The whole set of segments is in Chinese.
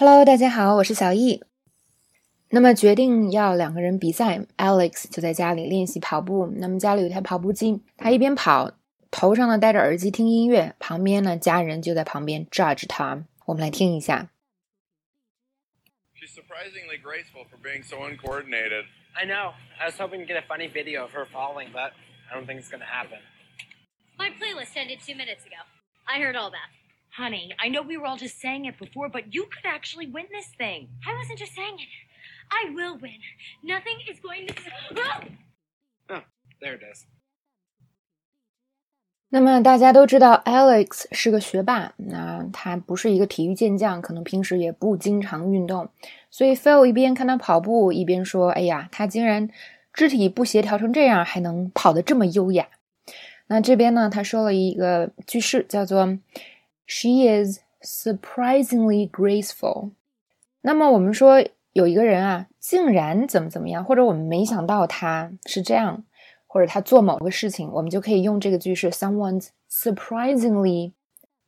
Hello，大家好，我是小易。那么决定要两个人比赛，Alex 就在家里练习跑步。那么家里有台跑步机，他一边跑，头上呢戴着耳机听音乐，旁边呢家人就在旁边 judge 他。我们来听一下。She's surprisingly graceful for being so uncoordinated. I know. I was hoping to get a funny video of her falling, but I don't think it's gonna happen. My playlist ended two minutes ago. I heard all that. Honey, I know we were all just saying it before, but you could actually win this thing. I wasn't just saying it. I will win. Nothing is going to. Oh, there it is. 那么大家都知道，Alex 是个学霸，那他不是一个体育健将，可能平时也不经常运动，所以 Phil 一边看他跑步，一边说：“哎呀，他竟然肢体不协调成这样，还能跑得这么优雅。”那这边呢，他说了一个句式，叫做。She is surprisingly graceful。那么我们说有一个人啊，竟然怎么怎么样，或者我们没想到他是这样，或者他做某个事情，我们就可以用这个句式：someone's surprisingly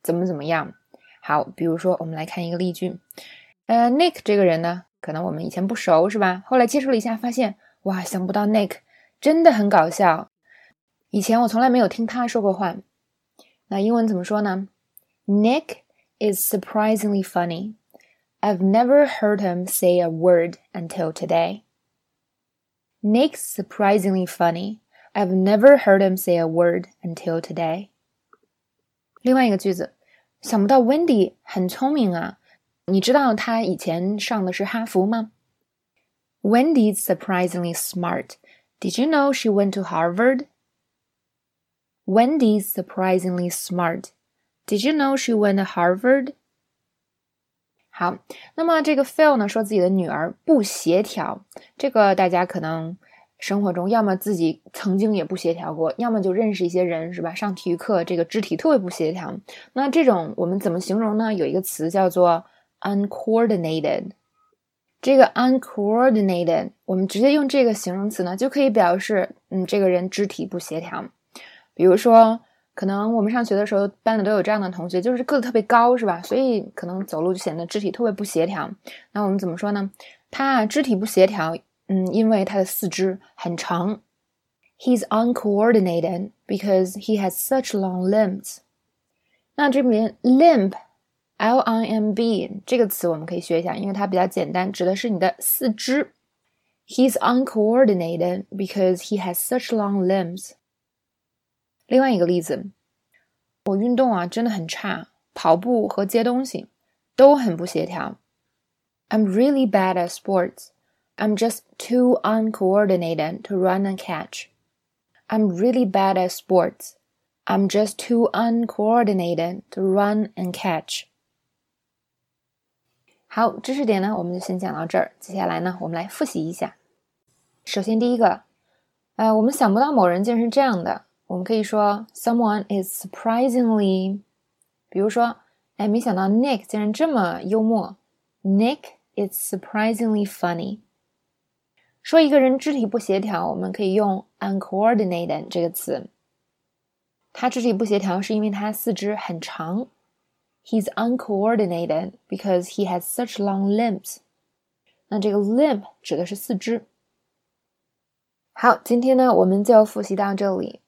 怎么怎么样。好，比如说我们来看一个例句。呃，Nick 这个人呢，可能我们以前不熟，是吧？后来接触了一下，发现哇，想不到 Nick 真的很搞笑。以前我从来没有听他说过话。那英文怎么说呢 ？Nick is surprisingly funny. I've never heard him say a word until today. Nick's surprisingly funny. I've never heard him say a word until today. 另外一个句子，想不到 Wendy 很聪明啊！你知道她以前上的是哈佛吗？Wendy's surprisingly smart. Did you know she went to Harvard? Wendy's surprisingly smart. Did you know she went to Harvard？好，那么这个 Phil 呢说自己的女儿不协调，这个大家可能生活中要么自己曾经也不协调过，要么就认识一些人是吧？上体育课这个肢体特别不协调，那这种我们怎么形容呢？有一个词叫做 uncoordinated。这个 uncoordinated，我们直接用这个形容词呢就可以表示，嗯，这个人肢体不协调。比如说。可能我们上学的时候，班里都有这样的同学，就是个子特别高，是吧？所以可能走路就显得肢体特别不协调。那我们怎么说呢？他肢体不协调，嗯，因为他的四肢很长。He's uncoordinated because he has such long limbs。那这边 limb，L-I-M-B 这个词我们可以学一下，因为它比较简单，指的是你的四肢。He's uncoordinated because he has such long limbs。另外一个例子，我运动啊真的很差，跑步和接东西都很不协调。I'm really bad at sports. I'm just too uncoordinated to run and catch. I'm really bad at sports. I'm just too uncoordinated to run and catch. 好，知识点呢，我们就先讲到这儿。接下来呢，我们来复习一下。首先，第一个，呃，我们想不到某人竟然是这样的。我们可以说，someone is surprisingly，比如说，哎，没想到 Nick 竟然这么幽默。Nick is surprisingly funny。说一个人肢体不协调，我们可以用 uncoordinated 这个词。他肢体不协调是因为他四肢很长。He's uncoordinated because he has such long limbs。那这个 limb 指的是四肢。好，今天呢，我们就复习到这里。